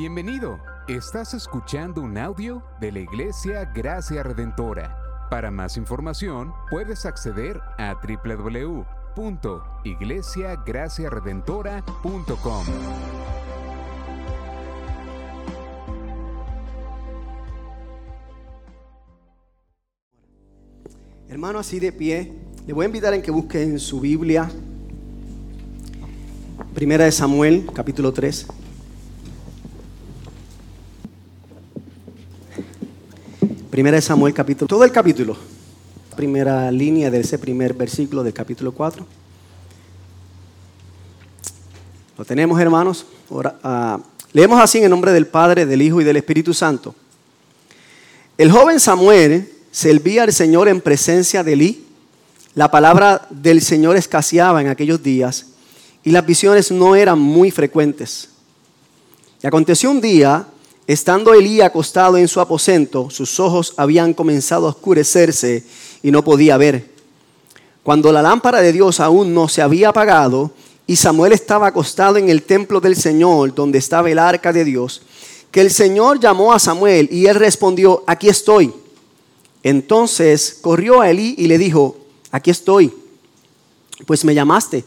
Bienvenido. Estás escuchando un audio de la Iglesia Gracia Redentora. Para más información, puedes acceder a www.iglesiagraciaredentora.com. Hermano, así de pie, le voy a invitar en que busque en su Biblia, Primera de Samuel, capítulo 3. Primera de Samuel, capítulo, todo el capítulo, primera línea de ese primer versículo del capítulo 4. Lo tenemos, hermanos. Ah, leemos así en el nombre del Padre, del Hijo y del Espíritu Santo. El joven Samuel servía al Señor en presencia de Elí. La palabra del Señor escaseaba en aquellos días y las visiones no eran muy frecuentes. Y aconteció un día, estando Elí acostado en su aposento, sus ojos habían comenzado a oscurecerse y no podía ver. Cuando la lámpara de Dios aún no se había apagado y Samuel estaba acostado en el templo del Señor, donde estaba el arca de Dios, que el Señor llamó a Samuel y él respondió, aquí estoy. Entonces corrió a Elí y le dijo, aquí estoy, pues me llamaste.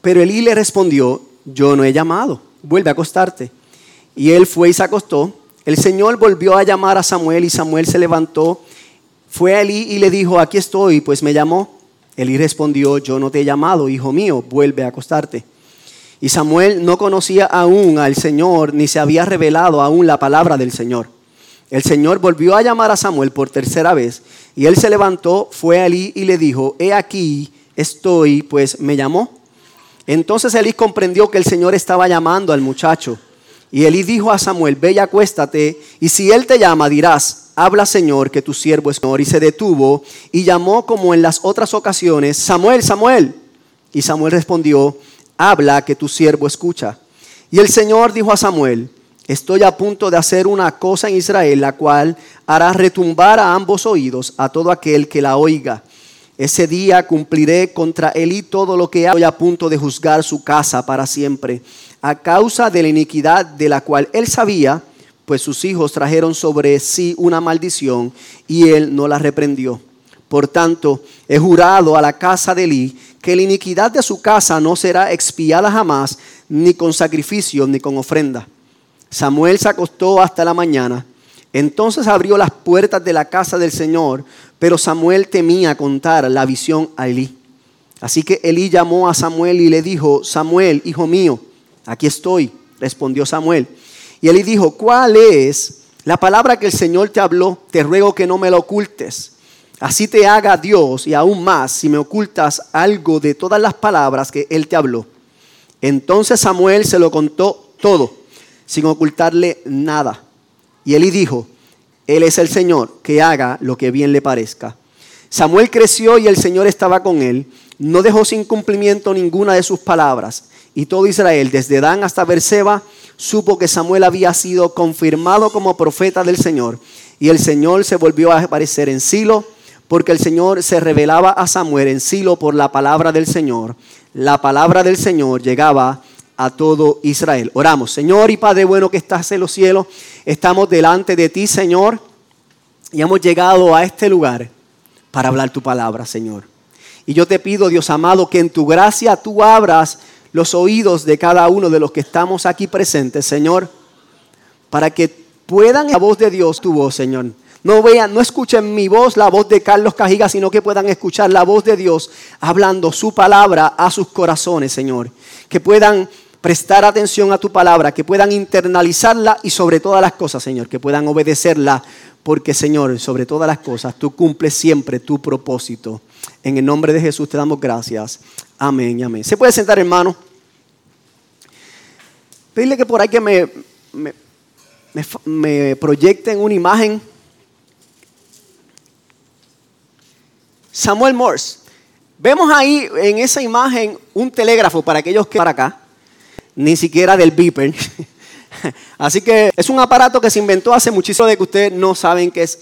Pero Elí le respondió, yo no he llamado, vuelve a acostarte. Y él fue y se acostó. El Señor volvió a llamar a Samuel y Samuel se levantó, fue a y le dijo, aquí estoy, pues me llamó. Elí respondió, yo no te he llamado, hijo mío, vuelve a acostarte. Y Samuel no conocía aún al Señor, ni se había revelado aún la palabra del Señor. El Señor volvió a llamar a Samuel por tercera vez, y él se levantó, fue a y le dijo, he aquí estoy, pues me llamó. Entonces Elí comprendió que el Señor estaba llamando al muchacho. Y Elí dijo a Samuel, ve y acuéstate, y si él te llama, dirás, habla Señor, que tu siervo es Señor. Y se detuvo y llamó como en las otras ocasiones, Samuel, Samuel. Y Samuel respondió, habla, que tu siervo escucha. Y el Señor dijo a Samuel, estoy a punto de hacer una cosa en Israel, la cual hará retumbar a ambos oídos a todo aquel que la oiga. Ese día cumpliré contra Elí todo lo que estoy a punto de juzgar su casa para siempre, a causa de la iniquidad de la cual él sabía, pues sus hijos trajeron sobre sí una maldición y él no la reprendió. Por tanto, he jurado a la casa de Elí que la iniquidad de su casa no será expiada jamás, ni con sacrificio, ni con ofrenda. Samuel se acostó hasta la mañana. Entonces abrió las puertas de la casa del Señor, pero Samuel temía contar la visión a Elí. Así que Elí llamó a Samuel y le dijo, Samuel, hijo mío, aquí estoy, respondió Samuel. Y Elí dijo, ¿cuál es la palabra que el Señor te habló? Te ruego que no me la ocultes. Así te haga Dios y aún más si me ocultas algo de todas las palabras que Él te habló. Entonces Samuel se lo contó todo, sin ocultarle nada. Y Elí dijo, Él es el Señor, que haga lo que bien le parezca. Samuel creció y el Señor estaba con él. No dejó sin cumplimiento ninguna de sus palabras. Y todo Israel, desde Dan hasta Berseba, supo que Samuel había sido confirmado como profeta del Señor. Y el Señor se volvió a aparecer en Silo, porque el Señor se revelaba a Samuel en Silo por la palabra del Señor. La palabra del Señor llegaba a todo Israel. Oramos, Señor y Padre bueno que estás en los cielos, estamos delante de ti, Señor, y hemos llegado a este lugar para hablar tu palabra, Señor. Y yo te pido, Dios amado, que en tu gracia tú abras los oídos de cada uno de los que estamos aquí presentes, Señor, para que puedan la voz de Dios, tu voz, Señor. No vean, no escuchen mi voz, la voz de Carlos Cajiga, sino que puedan escuchar la voz de Dios hablando su palabra a sus corazones, Señor. Que puedan prestar atención a tu palabra, que puedan internalizarla y sobre todas las cosas, Señor, que puedan obedecerla, porque, Señor, sobre todas las cosas, tú cumples siempre tu propósito. En el nombre de Jesús te damos gracias. Amén amén. ¿Se puede sentar, hermano? Pedirle que por ahí que me, me, me proyecten una imagen. Samuel Morse. Vemos ahí en esa imagen un telégrafo para aquellos que para acá ni siquiera del beeper. Así que es un aparato que se inventó hace muchísimo de que ustedes no saben qué es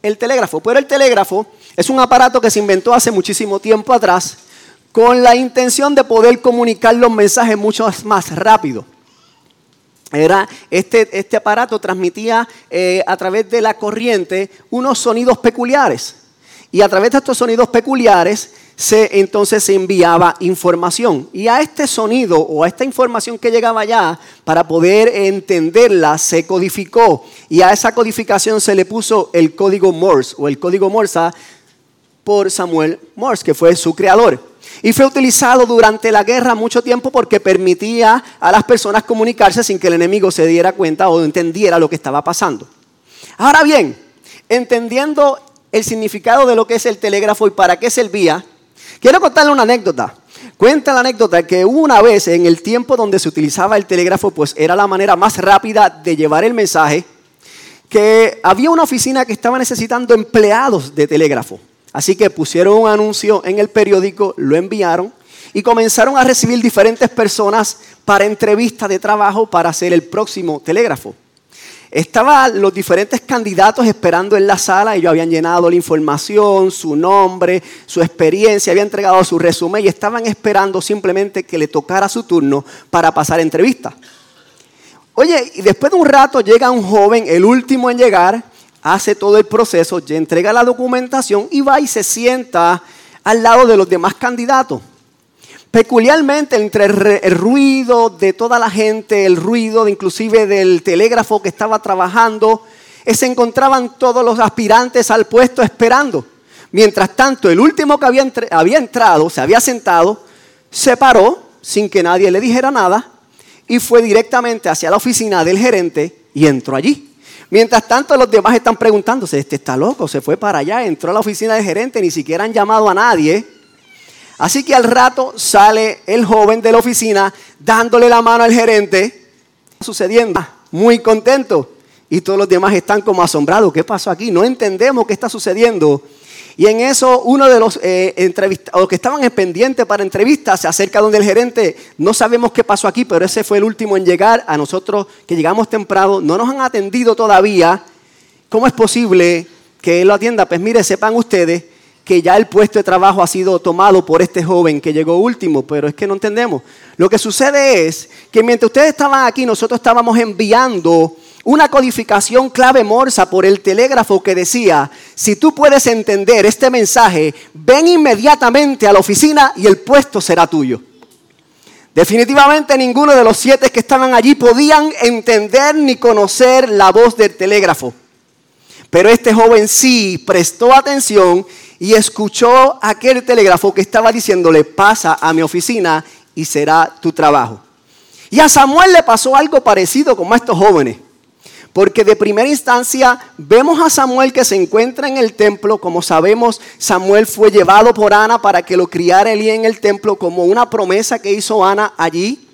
el telégrafo. Pero el telégrafo es un aparato que se inventó hace muchísimo tiempo atrás con la intención de poder comunicar los mensajes mucho más rápido. era este, este aparato transmitía eh, a través de la corriente unos sonidos peculiares. Y a través de estos sonidos peculiares se, entonces se enviaba información. Y a este sonido o a esta información que llegaba allá, para poder entenderla, se codificó. Y a esa codificación se le puso el código Morse o el código Morse por Samuel Morse, que fue su creador. Y fue utilizado durante la guerra mucho tiempo porque permitía a las personas comunicarse sin que el enemigo se diera cuenta o entendiera lo que estaba pasando. Ahora bien, entendiendo el significado de lo que es el telégrafo y para qué servía, quiero contarle una anécdota. Cuenta la anécdota que una vez en el tiempo donde se utilizaba el telégrafo, pues era la manera más rápida de llevar el mensaje, que había una oficina que estaba necesitando empleados de telégrafo. Así que pusieron un anuncio en el periódico, lo enviaron y comenzaron a recibir diferentes personas para entrevistas de trabajo para hacer el próximo telégrafo. Estaban los diferentes candidatos esperando en la sala, ellos habían llenado la información, su nombre, su experiencia, habían entregado su resumen y estaban esperando simplemente que le tocara su turno para pasar entrevista. Oye, y después de un rato llega un joven, el último en llegar, hace todo el proceso, entrega la documentación y va y se sienta al lado de los demás candidatos. Peculiarmente entre el, ruido de toda la gente, el ruido inclusive del telégrafo que estaba trabajando, eh, se encontraban todos los aspirantes al puesto esperando. Mientras tanto, el último que había entrado, se había sentado, se paró sin que nadie le dijera nada y fue directamente hacia la oficina del gerente y entró allí. Mientras tanto, los demás están preguntándose, este está loco, se fue para allá, entró a la oficina del gerente, ni siquiera han llamado a nadie. Así que al rato sale el joven de la oficina dándole la mano al gerente, sucediendo, muy contento. Y todos los demás están como asombrados, ¿qué pasó aquí? No entendemos qué está sucediendo. Y en eso uno de los eh, entrevistados, que estaban en pendiente para entrevistas se acerca donde el gerente, no sabemos qué pasó aquí, pero ese fue el último en llegar. A nosotros que llegamos temprano, no nos han atendido todavía. ¿Cómo es posible que él lo atienda? Pues mire, sepan ustedes que ya el puesto de trabajo ha sido tomado por este joven que llegó último, pero es que no entendemos. Lo que sucede es que mientras ustedes estaban aquí, nosotros estábamos enviando una codificación clave morsa por el telégrafo que decía, si tú puedes entender este mensaje, ven inmediatamente a la oficina y el puesto será tuyo. Definitivamente ninguno de los siete que estaban allí podían entender ni conocer la voz del telégrafo. Pero este joven sí prestó atención y escuchó aquel telégrafo que estaba diciéndole, pasa a mi oficina y será tu trabajo. Y a Samuel le pasó algo parecido como a estos jóvenes. Porque de primera instancia vemos a Samuel que se encuentra en el templo. Como sabemos, Samuel fue llevado por Ana para que lo criara Elí en el templo como una promesa que hizo Ana allí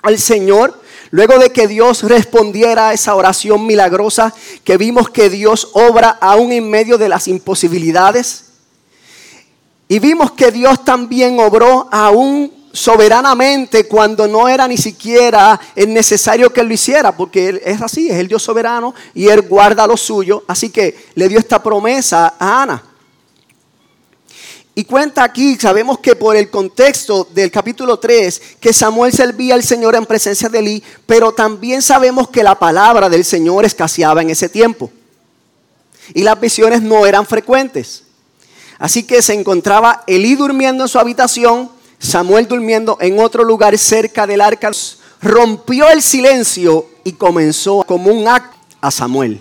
al Señor. Luego de que Dios respondiera a esa oración milagrosa, que vimos que Dios obra aún en medio de las imposibilidades. Y vimos que Dios también obró aún soberanamente cuando no era ni siquiera necesario que él lo hiciera, porque él es así, es el Dios soberano y él guarda lo suyo. Así que le dio esta promesa a Ana. Y cuenta aquí, sabemos que por el contexto del capítulo 3, que Samuel servía al Señor en presencia de Elí, pero también sabemos que la palabra del Señor escaseaba en ese tiempo. Y las visiones no eran frecuentes. Así que se encontraba Elí durmiendo en su habitación, Samuel durmiendo en otro lugar cerca del arca, rompió el silencio y comenzó como un acto a Samuel.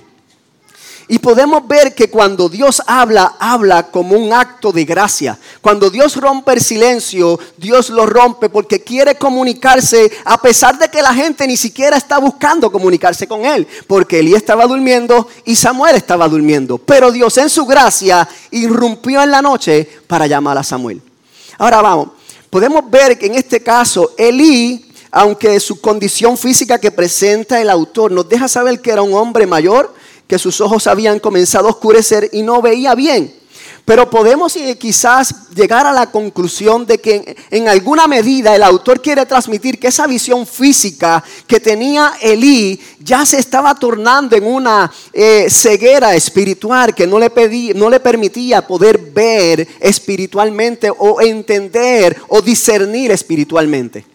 Y podemos ver que cuando Dios habla, habla como un acto de gracia. Cuando Dios rompe el silencio, Dios lo rompe porque quiere comunicarse a pesar de que la gente ni siquiera está buscando comunicarse con Él. Porque Elí estaba durmiendo y Samuel estaba durmiendo. Pero Dios en su gracia irrumpió en la noche para llamar a Samuel. Ahora vamos, podemos ver que en este caso Elí, aunque su condición física que presenta el autor nos deja saber que era un hombre mayor, que sus ojos habían comenzado a oscurecer y no veía bien. Pero podemos eh, quizás llegar a la conclusión de que en, alguna medida el autor quiere transmitir que esa visión física que tenía Elí ya se estaba tornando en una eh, ceguera espiritual que no le, no le permitía poder ver espiritualmente o entender o discernir espiritualmente.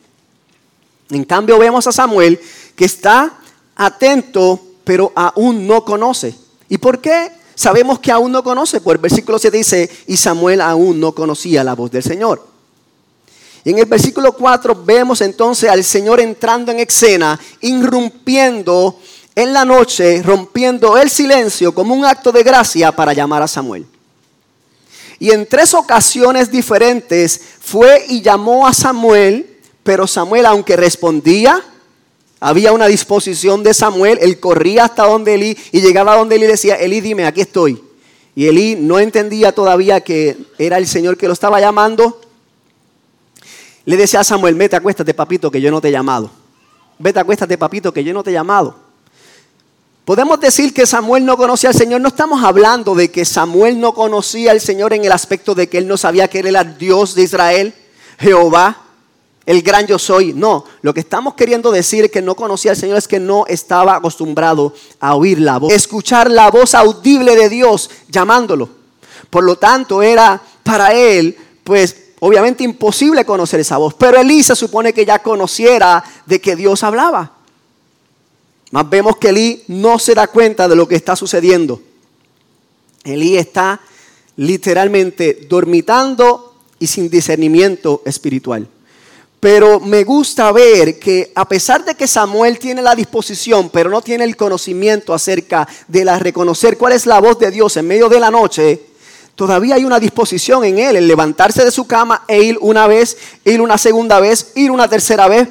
En cambio vemos a Samuel que está atento, pero aún no conoce. ¿Y por qué sabemos que aún no conoce? Pues el versículo 7 dice, y Samuel aún no conocía la voz del Señor. Y en el versículo 4 vemos entonces al Señor entrando en escena, irrumpiendo en la noche, rompiendo el silencio como un acto de gracia para llamar a Samuel. Y en tres ocasiones diferentes fue y llamó a Samuel, pero Samuel, aunque respondía, había una disposición de Samuel, él corría hasta donde Elí y llegaba donde Elí y decía, Elí, dime, aquí estoy. Y Elí no entendía todavía que era el Señor que lo estaba llamando. Le decía a Samuel, vete, acuéstate, papito, que yo no te he llamado. Vete, acuéstate, papito, que yo no te he llamado. Podemos decir que Samuel no conocía al Señor. No estamos hablando de que Samuel no conocía al Señor en el aspecto de que él no sabía que él era Dios de Israel, Jehová, el gran yo soy. No, lo que estamos queriendo decir que no conocía al Señor es que no estaba acostumbrado a oír la voz, escuchar la voz audible de Dios llamándolo. Por lo tanto, era para él, pues obviamente imposible conocer esa voz. Pero Elí se supone que ya conociera de que Dios hablaba. Más vemos que Elí no se da cuenta de lo que está sucediendo. Elí está literalmente dormitando y sin discernimiento espiritual. Pero me gusta ver que a pesar de que Samuel tiene la disposición, pero no tiene el conocimiento acerca de la reconocer cuál es la voz de Dios en medio de la noche, todavía hay una disposición en él, en levantarse de su cama e ir una vez, ir una segunda vez, ir una tercera vez,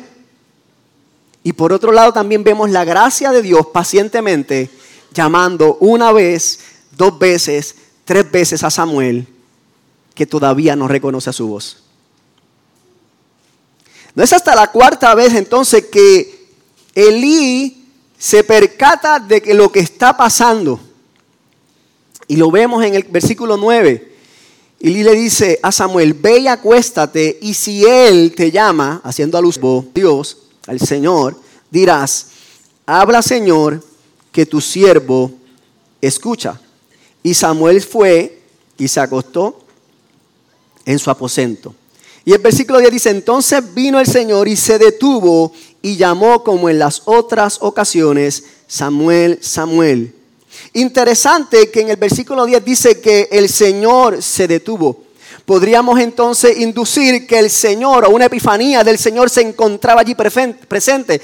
y por otro lado también vemos la gracia de Dios pacientemente llamando una vez, dos veces, tres veces a Samuel que todavía no reconoce a su voz. No es hasta la cuarta vez entonces que Elí se percata de que lo que está pasando. Y lo vemos en el versículo 9. Elí le dice a Samuel, ve y acuéstate y si él te llama, haciendo a luz Dios, al Señor, dirás, habla Señor, que tu siervo escucha. Y Samuel fue y se acostó en su aposento. Y el versículo 10 dice, entonces vino el Señor y se detuvo y llamó como en las otras ocasiones, Samuel, Samuel. Interesante que en el versículo 10 dice que el Señor se detuvo podríamos entonces inducir que el Señor o una epifanía del Señor se encontraba allí presente.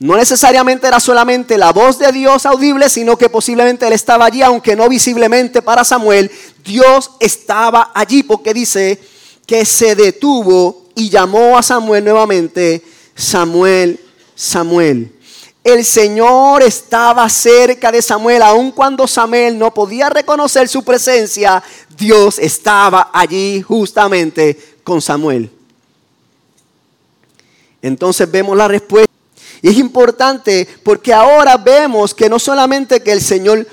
No necesariamente era solamente la voz de Dios audible, sino que posiblemente Él estaba allí, aunque no visiblemente para Samuel. Dios estaba allí porque dice que se detuvo y llamó a Samuel nuevamente, Samuel, Samuel. El Señor estaba cerca de Samuel, aun cuando Samuel no podía reconocer su presencia, Dios estaba allí justamente con Samuel. Entonces vemos la respuesta. Y es importante porque ahora vemos que no solamente que el Señor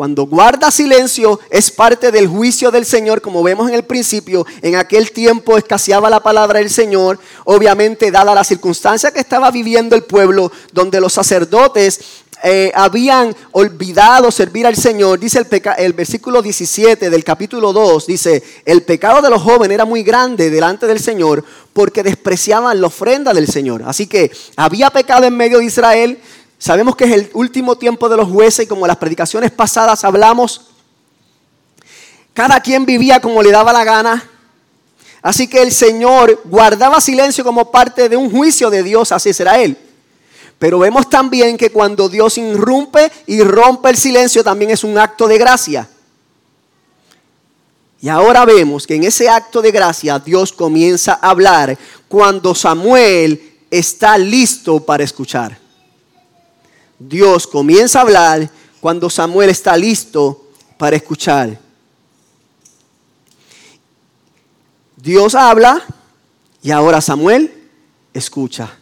cuando guarda silencio es parte del juicio del Señor, como vemos en el principio, en aquel tiempo escaseaba la palabra del Señor, obviamente dada la circunstancia que estaba viviendo el pueblo, donde los sacerdotes eh, habían olvidado servir al Señor, dice el, el versículo 17 del capítulo 2, dice, el pecado de los jóvenes era muy grande delante del Señor porque despreciaban la ofrenda del Señor. Así que había pecado en medio de Israel, sabemos que es el último tiempo de los jueces y como las predicaciones pasadas hablamos, cada quien vivía como le daba la gana. Así que el Señor guardaba silencio como parte de un juicio de Dios hacia Israel. Pero vemos también que cuando Dios irrumpe y rompe el silencio también es un acto de gracia. Y ahora vemos que en ese acto de gracia Dios comienza a hablar cuando Samuel está listo para escuchar. Dios comienza a hablar cuando Samuel está listo para escuchar. Dios habla y ahora Samuel escucha.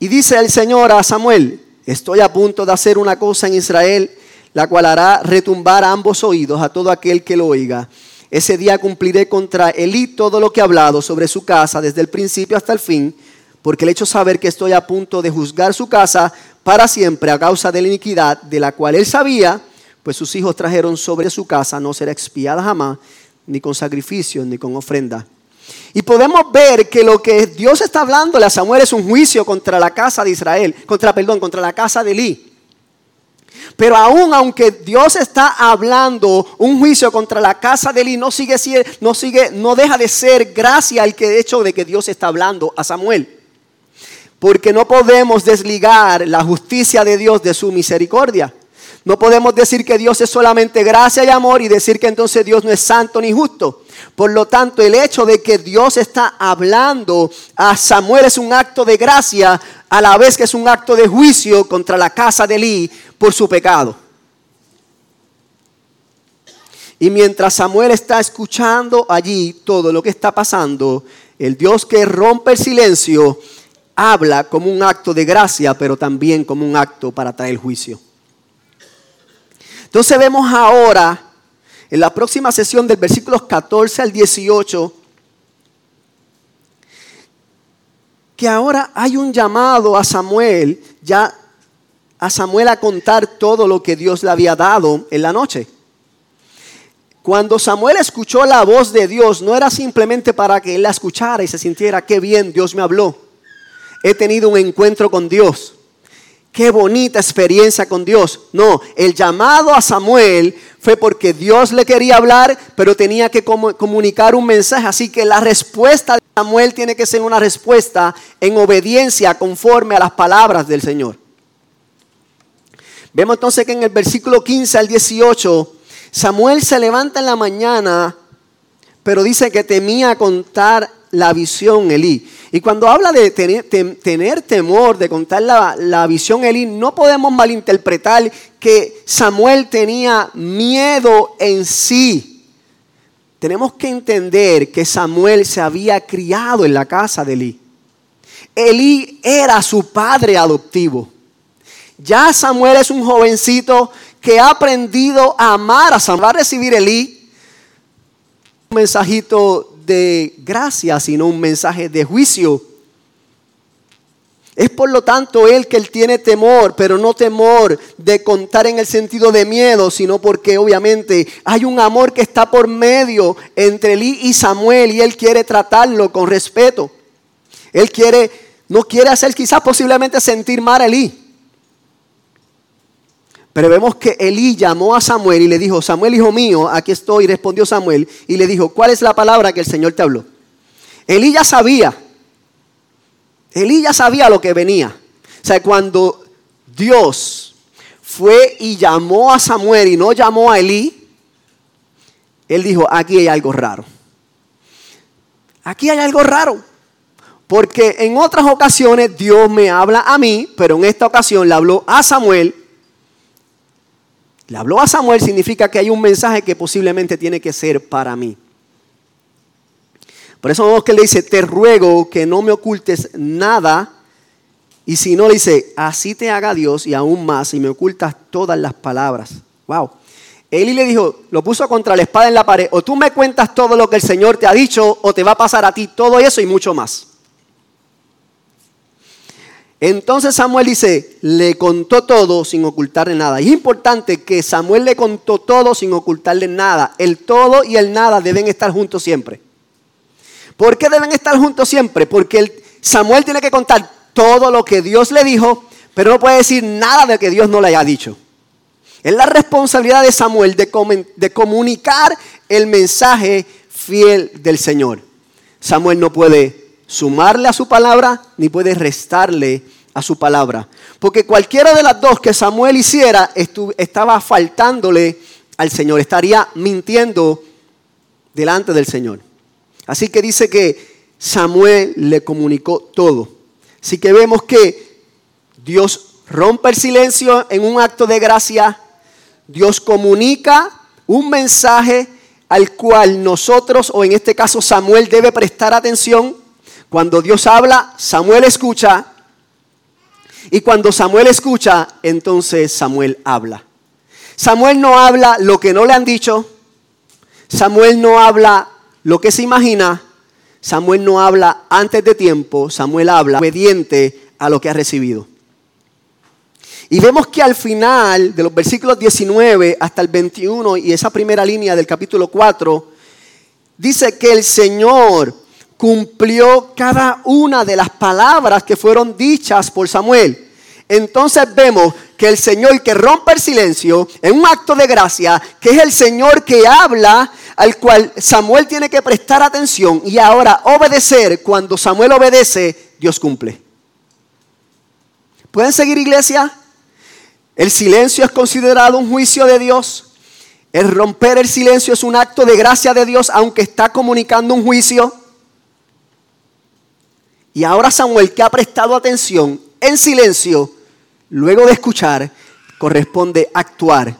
Y dice el Señor a Samuel, estoy a punto de hacer una cosa en Israel, la cual hará retumbar a ambos oídos a todo aquel que lo oiga. Ese día cumpliré contra Elí todo lo que he hablado sobre su casa desde el principio hasta el fin, porque he hecho saber que estoy a punto de juzgar su casa para siempre a causa de la iniquidad de la cual él sabía, pues sus hijos trajeron sobre su casa, no será expiada jamás, ni con sacrificio, ni con ofrenda. Y podemos ver que lo que Dios está hablando a Samuel es un juicio contra la casa de Israel, contra, perdón, contra la casa de Eli. Pero aún aunque Dios está hablando un juicio contra la casa de Eli, no sigue, no sigue, no deja de ser gracia el que hecho de que Dios está hablando a Samuel. Porque no podemos desligar la justicia de Dios de su misericordia. No podemos decir que Dios es solamente gracia y amor y decir que entonces Dios no es santo ni justo. Por lo tanto, el hecho de que Dios está hablando a Samuel es un acto de gracia, a la vez que es un acto de juicio contra la casa de Eli por su pecado. Y mientras Samuel está escuchando allí todo lo que está pasando, el Dios que rompe el silencio habla como un acto de gracia, pero también como un acto para traer juicio. Entonces vemos ahora, en la próxima sesión del versículos 14 al 18, que ahora hay un llamado a Samuel, ya a Samuel a contar todo lo que Dios le había dado en la noche. Cuando Samuel escuchó la voz de Dios, no era simplemente para que él la escuchara y se sintiera, qué bien, Dios me habló. He tenido un encuentro con Dios qué bonita experiencia con Dios. No, el llamado a Samuel fue porque Dios le quería hablar, pero tenía que comunicar un mensaje. Así que la respuesta de Samuel tiene que ser una respuesta en obediencia conforme a las palabras del Señor. Vemos entonces que en el versículo 15 al 18, Samuel se levanta en la mañana, pero dice que temía contar la visión Elí. Y cuando habla de tener, temor, de contar la, la visión Elí, no podemos malinterpretar que Samuel tenía miedo en sí. Tenemos que entender que Samuel se había criado en la casa de Elí. Elí era su padre adoptivo. Ya Samuel es un jovencito que ha aprendido a amar a Samuel. Va a recibir Elí un mensajito de gracia, sino un mensaje de juicio. Es por lo tanto él que él tiene temor, pero no temor de contar en el sentido de miedo, sino porque obviamente hay un amor que está por medio entre Eli y Samuel y él quiere tratarlo con respeto. Él quiere, no quiere hacer quizás posiblemente sentir mal a Eli. Pero vemos que Elí llamó a Samuel y le dijo, Samuel, hijo mío, aquí estoy, respondió Samuel, y le dijo, ¿cuál es la palabra que el Señor te habló? Elí ya sabía, Elí ya sabía lo que venía. O sea, cuando Dios fue y llamó a Samuel y no llamó a Elí, él dijo, aquí hay algo raro. Aquí hay algo raro. Porque en otras ocasiones Dios me habla a mí, pero en esta ocasión le habló a Samuel le habló a Samuel significa que hay un mensaje que posiblemente tiene que ser para mí. Por eso vemos que le dice, te ruego que no me ocultes nada. Y si no, le dice, así te haga Dios y aún más, y me ocultas todas las palabras. Wow. Eli le dijo, lo puso contra la espada en la pared, o tú me cuentas todo lo que el Señor te ha dicho, o te va a pasar a ti todo eso y mucho más. Entonces Samuel dice, le contó todo sin ocultarle nada. Y es importante que Samuel le contó todo sin ocultarle nada. El todo y el nada deben estar juntos siempre. ¿Por qué deben estar juntos siempre? Porque Samuel tiene que contar todo lo que Dios le dijo, pero no puede decir nada de que Dios no le haya dicho. Es la responsabilidad de Samuel de, de comunicar el mensaje fiel del Señor. Samuel no puede sumarle a su palabra ni puede restarle a su palabra. Porque cualquiera de las dos que Samuel hiciera estaba faltándole al Señor, estaría mintiendo delante del Señor. Así que dice que Samuel le comunicó todo. Así que vemos que Dios rompe el silencio en un acto de gracia. Dios comunica un mensaje al cual nosotros, o en este caso Samuel, debe prestar atención cuando Dios habla, Samuel escucha. Y cuando Samuel escucha, entonces Samuel habla. Samuel no habla lo que no le han dicho. Samuel no habla lo que se imagina. Samuel no habla antes de tiempo. Samuel habla obediente a lo que ha recibido. Y vemos que al final de los versículos 19 hasta el 21 y esa primera línea del capítulo 4, dice que el Señor cumplió cada una de las palabras que fueron dichas por Samuel. Entonces vemos que el Señor que rompe el silencio en un acto de gracia, que es el Señor que habla, al cual Samuel tiene que prestar atención y ahora obedecer, cuando Samuel obedece, Dios cumple. ¿Pueden seguir iglesia? El silencio es considerado un juicio de Dios. El romper el silencio es un acto de gracia de Dios, aunque está comunicando un juicio. Y ahora Samuel, que ha prestado atención en silencio, luego de escuchar, corresponde actuar.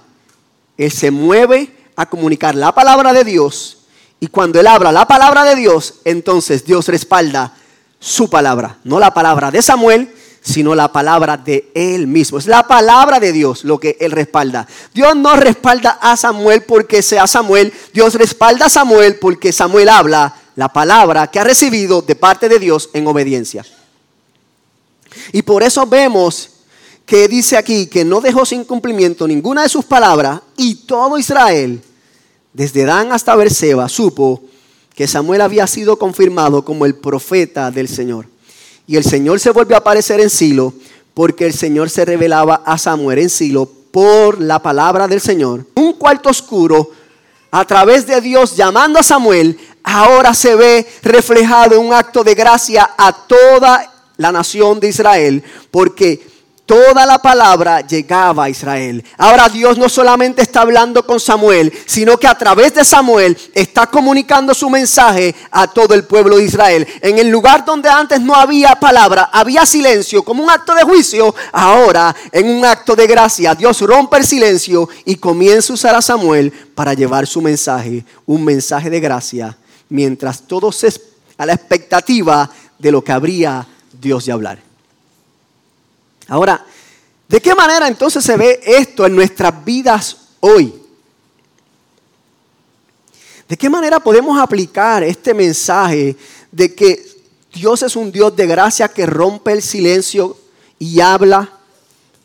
Él se mueve a comunicar la palabra de Dios. Y cuando él habla la palabra de Dios, entonces Dios respalda su palabra. No la palabra de Samuel, sino la palabra de Él mismo. Es la palabra de Dios lo que Él respalda. Dios no respalda a Samuel porque sea Samuel, Dios respalda a Samuel porque Samuel habla la palabra que ha recibido de parte de Dios en obediencia. Y por eso vemos que dice aquí que no dejó sin cumplimiento ninguna de sus palabras y todo Israel, desde Dan hasta Berseba, supo que Samuel había sido confirmado como el profeta del Señor. Y el Señor se volvió a aparecer en Silo porque el Señor se revelaba a Samuel en Silo por la palabra del Señor. Un cuarto oscuro a través de Dios llamando a Samuel, ahora se ve reflejado un acto de gracia a toda la nación de Israel, porque toda la palabra llegaba a Israel. Ahora Dios no solamente está hablando con Samuel, sino que a través de Samuel está comunicando su mensaje a todo el pueblo de Israel. En el lugar donde antes no había palabra, había silencio como un acto de juicio, ahora en un acto de gracia Dios rompe el silencio y comienza a usar a Samuel para llevar su mensaje, un mensaje de gracia, mientras todos a la expectativa de lo que habría Dios de hablar. Ahora, ¿de qué manera entonces se ve esto en nuestras vidas hoy? ¿De qué manera podemos aplicar este mensaje de que Dios es un Dios de gracia que rompe el silencio y habla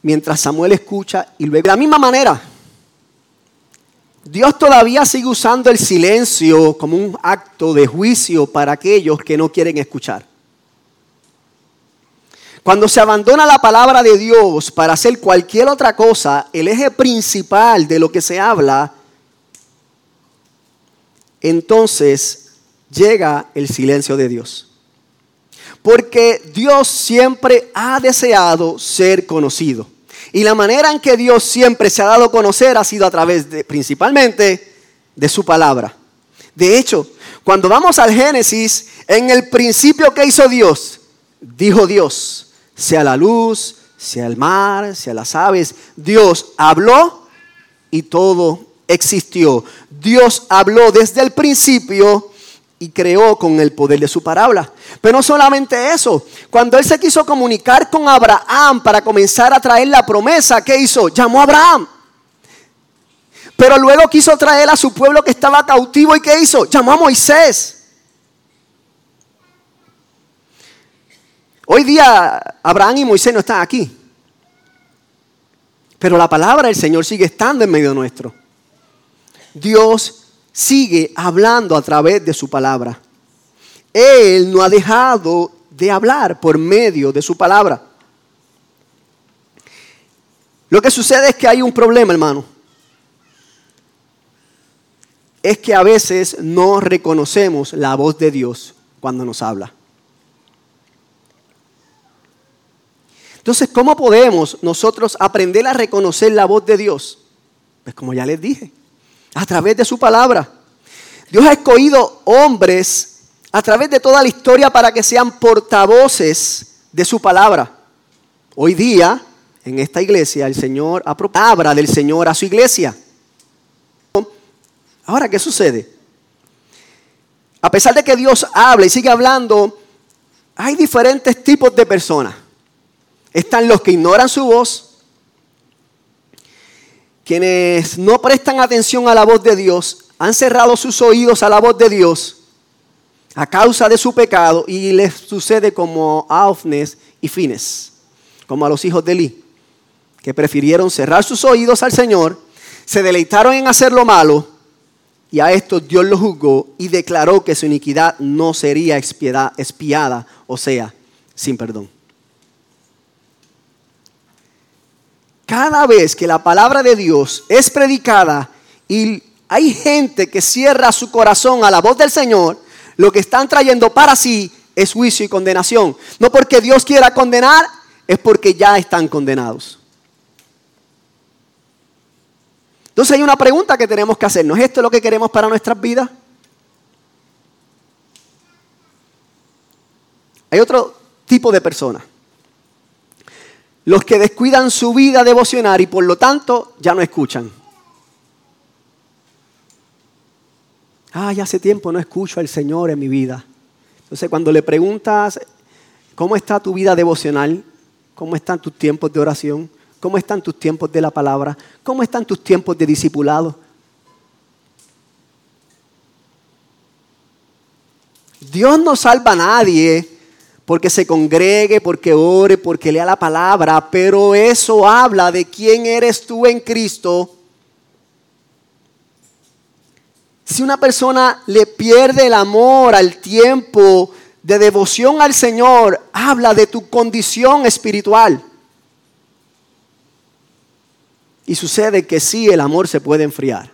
mientras Samuel escucha y luego de la misma manera? Dios todavía sigue usando el silencio como un acto de juicio para aquellos que no quieren escuchar. Cuando se abandona la palabra de Dios para hacer cualquier otra cosa, el eje principal de lo que se habla, entonces llega el silencio de Dios. Porque Dios siempre ha deseado ser conocido. Y la manera en que Dios siempre se ha dado a conocer ha sido a través de, principalmente, de su palabra. De hecho, cuando vamos al Génesis, en el principio que hizo Dios, dijo Dios, sea la luz, sea el mar, sea las aves. Dios habló y todo existió. Dios habló desde el principio y creó con el poder de su parábola. Pero no solamente eso, cuando él se quiso comunicar con Abraham para comenzar a traer la promesa, ¿qué hizo? Llamó a Abraham. Pero luego quiso traer a su pueblo que estaba cautivo y ¿qué hizo? Llamó a Moisés. Hoy día Abraham y Moisés no están aquí. Pero la palabra del Señor sigue estando en medio nuestro. Dios sigue hablando a través de su palabra. Él no ha dejado de hablar por medio de su palabra. Lo que sucede es que hay un problema, hermano. Es que a veces no reconocemos la voz de Dios cuando nos habla. Entonces, ¿cómo podemos nosotros aprender a reconocer la voz de Dios? Pues como ya les dije, a través de su palabra. Dios ha escogido hombres a través de toda la historia para que sean portavoces de su palabra. Hoy día, en esta iglesia, el Señor ha del Señor a su iglesia. Ahora, ¿qué sucede? A pesar de que Dios habla y sigue hablando, hay diferentes tipos de personas. Están los que ignoran su voz, quienes no prestan atención a la voz de Dios, han cerrado sus oídos a la voz de Dios a causa de su pecado y les sucede como a Ofnes y Fines, como a los hijos de Eli, que prefirieron cerrar sus oídos al Señor, se deleitaron en hacer lo malo Y a esto Dios lo juzgó y declaró que su iniquidad no sería expiada o sea, sin perdón. Cada vez que la palabra de Dios es predicada y hay gente que cierra su corazón a la voz del Señor, lo que están trayendo para sí es juicio y condenación. No porque Dios quiera condenar, es porque ya están condenados. Entonces hay una pregunta que tenemos que hacernos. ¿Es esto lo que queremos para nuestras vidas? Hay otro tipo de personas. Los que descuidan su vida devocional y por lo tanto ya no escuchan. Ah, ya hace tiempo no escucho al Señor en mi vida. Entonces cuando le preguntas, ¿cómo está tu vida devocional? ¿Cómo están tus tiempos de oración? ¿Cómo están tus tiempos de la palabra? ¿Cómo están tus tiempos de discipulado? Dios no salva a nadie porque se congregue, porque ore, porque lea la palabra, pero eso habla de quién eres tú en Cristo. Si una persona le pierde el amor al tiempo de devoción al Señor, habla de tu condición espiritual. Y sucede que sí, el amor se puede enfriar.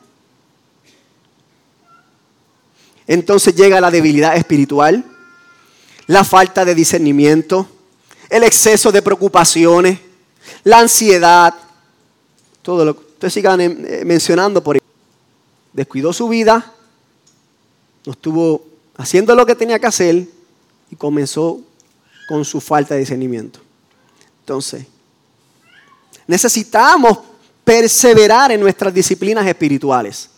Entonces llega la debilidad espiritual la falta de discernimiento, el exceso de preocupaciones, la ansiedad, todo lo que ustedes sigan eh, mencionando por ahí. Descuidó su vida, no estuvo haciendo lo que tenía que hacer y comenzó con su falta de discernimiento. Entonces, necesitamos perseverar en nuestras disciplinas espirituales.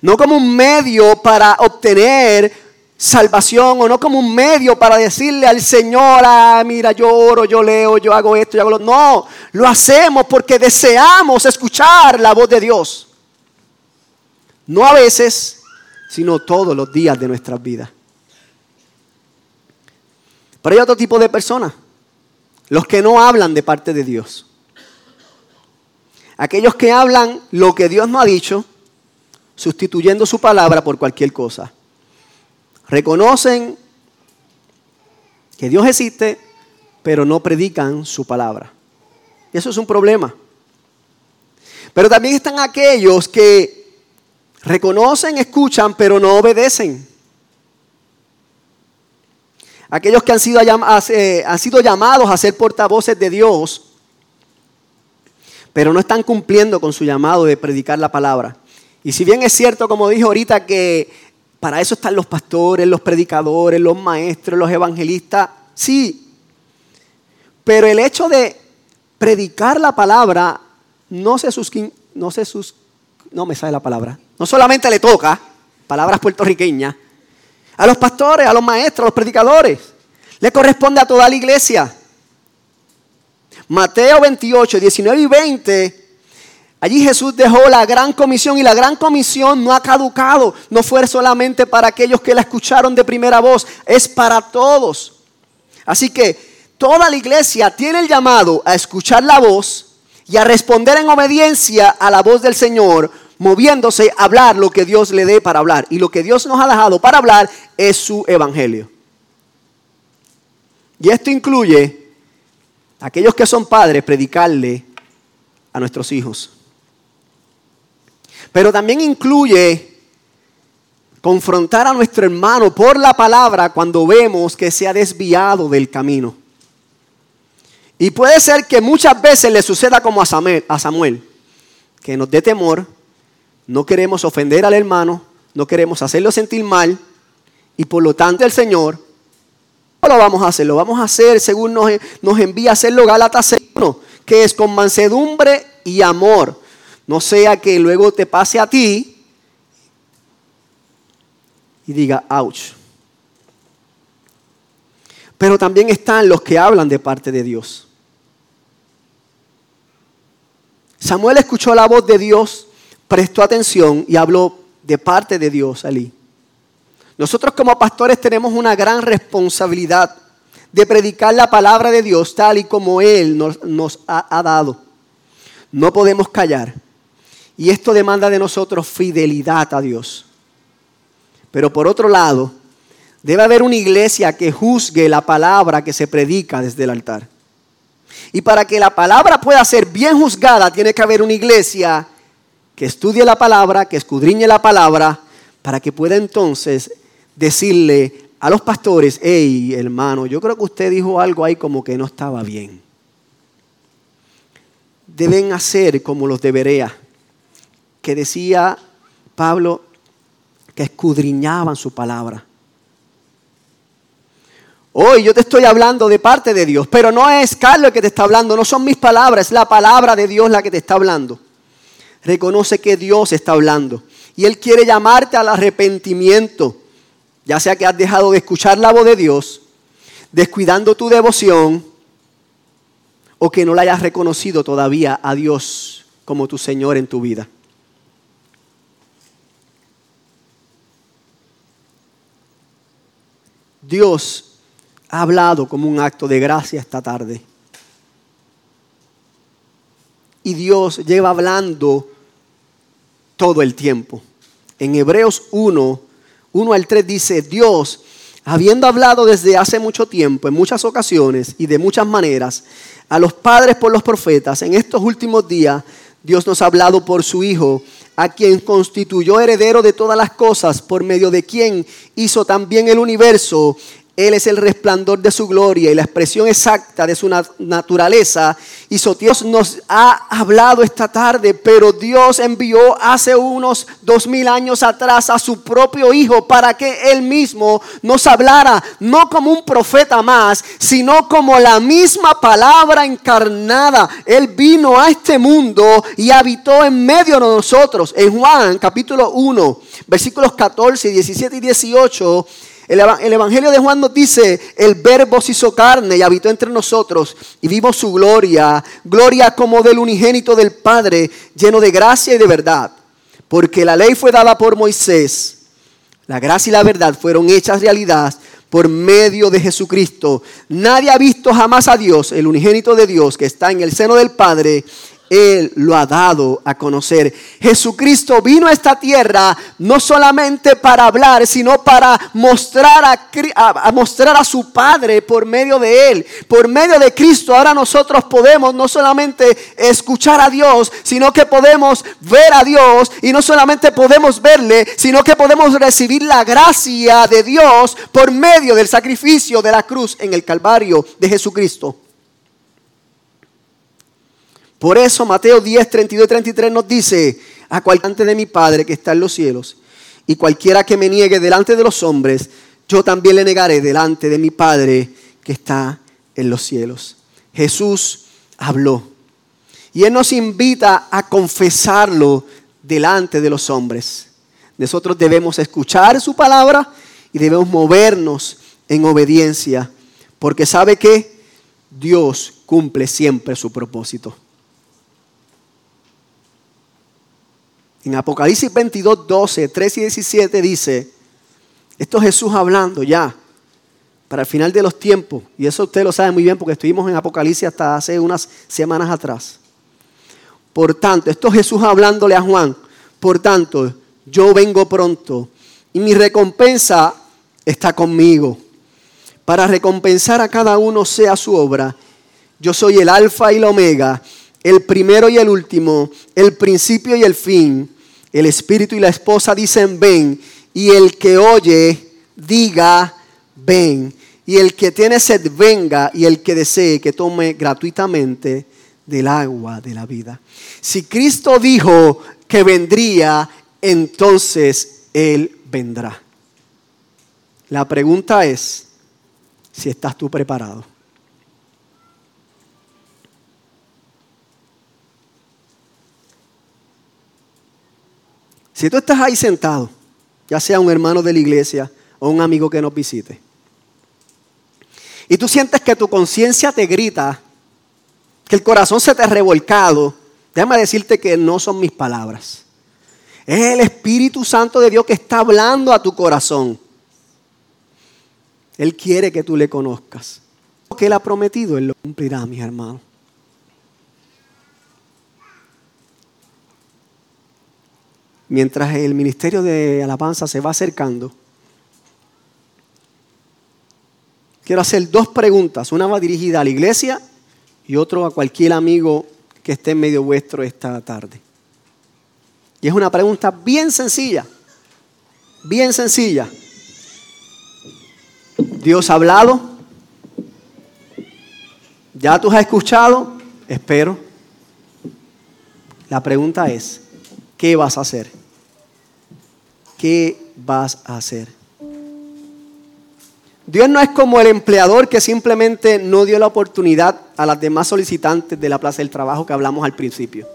No como un medio para obtener salvación o no como un medio para decirle al Señor, ah, mira, yo oro, yo leo, yo hago esto, yo hago lo No, lo hacemos porque deseamos escuchar la voz de Dios. No a veces, sino todos los días de nuestras vidas. Pero hay otro tipo de personas, los que no hablan de parte de Dios. Aquellos que hablan lo que Dios no ha dicho, sustituyendo su palabra por cualquier cosa reconocen que Dios existe, pero no predican su palabra. Y eso es un problema. Pero también están aquellos que reconocen, escuchan, pero no obedecen. Aquellos que han sido, han sido llamados a ser portavoces de Dios, pero no están cumpliendo con su llamado de predicar la palabra. Y si bien es cierto, como dijo ahorita, que para eso están los pastores, los predicadores, los maestros, los evangelistas. Sí. Pero el hecho de predicar la palabra no se no se sus, no me sale la palabra. No solamente le toca palabras puertorriqueñas a los pastores, a los maestros, a los predicadores. Le corresponde a toda la iglesia. Mateo 28, 19 y 20 Allí Jesús dejó la gran comisión y la gran comisión no ha caducado. No fue solamente para aquellos que la escucharon de primera voz, es para todos. Así que toda la iglesia tiene el llamado a escuchar la voz y a responder en obediencia a la voz del Señor, moviéndose a hablar lo que Dios le dé para hablar. Y lo que Dios nos ha dejado para hablar es su evangelio. Y esto incluye a aquellos que son padres, predicarle a nuestros hijos. Pero también incluye confrontar a nuestro hermano por la palabra cuando vemos que se ha desviado del camino. Y puede ser que muchas veces le suceda como a Samuel, que nos dé temor, no queremos ofender al hermano, no queremos hacerlo sentir mal, y por lo tanto el Señor, no lo vamos a hacer, lo vamos a hacer según nos, nos envía a hacerlo Gálatas 1, que es con mansedumbre y amor no sea que luego te pase a ti y diga, ouch. Pero también están los que hablan de parte de Dios. Samuel escuchó la voz de Dios, prestó atención y habló de parte de Dios allí. Nosotros como pastores tenemos una gran responsabilidad de predicar la palabra de Dios tal y como Él nos, ha, ha dado. No podemos callar. Y esto demanda de nosotros fidelidad a Dios. Pero por otro lado, debe haber una iglesia que juzgue la palabra que se predica desde el altar. Y para que la palabra pueda ser bien juzgada, tiene que haber una iglesia que estudie la palabra, que escudriñe la palabra, para que pueda entonces decirle a los pastores, hey hermano, yo creo que usted dijo algo ahí como que no estaba bien. Deben hacer como los debería, que decía Pablo, que escudriñaban su palabra. Hoy yo te estoy hablando de parte de Dios, pero no es Carlos el que te está hablando, no son mis palabras, es la palabra de Dios la que te está hablando. Reconoce que Dios está hablando y Él quiere llamarte al arrepentimiento, ya sea que has dejado de escuchar la voz de Dios, descuidando tu devoción o que no la hayas reconocido todavía a Dios como tu Señor en tu vida. Dios ha hablado como un acto de gracia esta tarde. Y Dios lleva hablando todo el tiempo. En Hebreos 1, 1 al 3 dice, Dios, habiendo hablado desde hace mucho tiempo, en muchas ocasiones y de muchas maneras, a los padres por los profetas, en estos últimos días, Dios nos ha hablado por su Hijo, a quien constituyó heredero de todas las cosas, por medio de quien hizo también el universo él es el resplandor de su gloria y la expresión exacta de su naturaleza. Y Dios nos ha hablado esta tarde, pero Dios envió hace unos dos mil años atrás a su propio Hijo para que Él mismo nos hablara, no como un profeta más, sino como la misma palabra encarnada. Él vino a este mundo y habitó en medio de nosotros. En Juan capítulo 1, versículos 14, 17 y 18 el, Evangelio de Juan nos dice, el verbo se hizo carne y habitó entre nosotros y vimos su gloria, gloria como del unigénito del Padre, lleno de gracia y de verdad. Porque la ley fue dada por Moisés, la gracia y la verdad fueron hechas realidad por medio de Jesucristo. Nadie ha visto jamás a Dios, el unigénito de Dios que está en el seno del Padre. Él lo ha dado a conocer. Jesucristo vino a esta tierra no solamente para hablar, sino para mostrar a, mostrar a su Padre por medio de Él. Por medio de Cristo ahora nosotros podemos no solamente escuchar a Dios, sino que podemos ver a Dios y no solamente podemos verle, sino que podemos recibir la gracia de Dios por medio del sacrificio de la cruz en el Calvario de Jesucristo. Por eso Mateo 10, 32 y 33 nos dice, a cualquiera de mi Padre que está en los cielos, y cualquiera que me niegue delante de los hombres, yo también le negaré delante de mi Padre que está en los cielos. Jesús habló. Y Él nos invita a confesarlo delante de los hombres. Nosotros debemos escuchar su palabra y debemos movernos en obediencia, porque sabe que Dios cumple siempre su propósito. En Apocalipsis 22, 12, 13 y 17 dice, esto es Jesús hablando ya para el final de los tiempos, y eso usted lo sabe muy bien porque estuvimos en Apocalipsis hasta hace unas semanas atrás. Por tanto, esto es Jesús hablándole a Juan, por tanto, yo vengo pronto y mi recompensa está conmigo. Para recompensar a cada uno sea su obra. Yo soy el alfa y el omega, el primero y el último, el principio y el fin. El espíritu y la esposa dicen ven, y el que oye diga ven, y el que tiene sed venga, y el que desee que tome gratuitamente del agua de la vida. Si Cristo dijo que vendría, entonces Él vendrá. La pregunta es si estás tú preparado. Si tú estás ahí sentado, ya sea un hermano de la iglesia o un amigo que nos visite, y tú sientes que tu conciencia te grita, que el corazón se te ha revolcado, déjame decirte que no son mis palabras. Es el Espíritu Santo de Dios que está hablando a tu corazón. Él quiere que tú le conozcas. Lo que Él ha prometido, Él lo cumplirá, mis hermanos. mientras el ministerio de alabanza se va acercando, quiero hacer dos preguntas. Una va dirigida a la iglesia y otra a cualquier amigo que esté en medio vuestro esta tarde. Y es una pregunta bien sencilla, bien sencilla. Dios ha hablado, ya tú has escuchado, espero. La pregunta es, ¿qué vas a hacer? ¿Qué vas a hacer? Dios no es como el empleador que simplemente no dio la oportunidad a las demás solicitantes de la plaza del trabajo que hablamos al principio.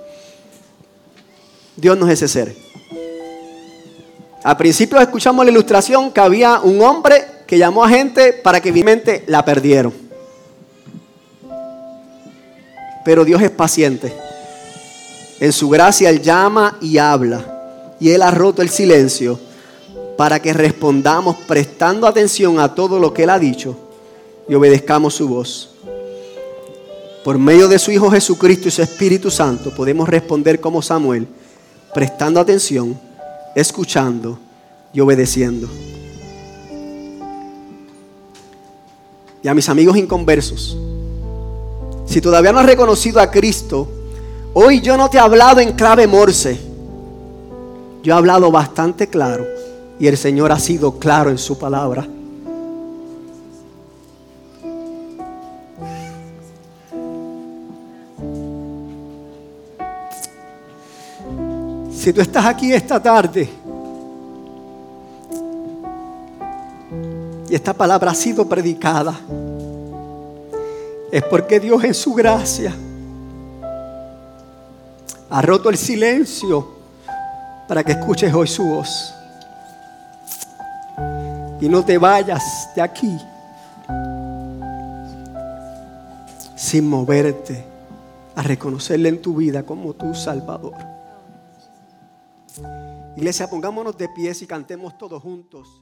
Dios no es ese ser. Al principio escuchamos la ilustración que había un hombre que llamó a gente para que vimente la perdieron. Pero Dios es paciente. En su gracia Él llama y habla. Y Él ha roto el silencio para que respondamos prestando atención a todo lo que Él ha dicho y obedezcamos su voz. Por medio de su Hijo Jesucristo y su Espíritu Santo podemos responder como Samuel, prestando atención, escuchando y obedeciendo. Y a mis amigos inconversos, si todavía no has reconocido a Cristo, hoy yo no te he hablado en clave morse. Yo he hablado bastante claro y el Señor ha sido claro en su palabra. Si tú estás aquí esta tarde y esta palabra ha sido predicada, es porque Dios en su gracia ha roto el silencio para que escuches hoy su voz. Y no te vayas de aquí sin moverte a reconocerle en tu vida como tu Salvador. Iglesia, pongámonos de pies y cantemos todos juntos.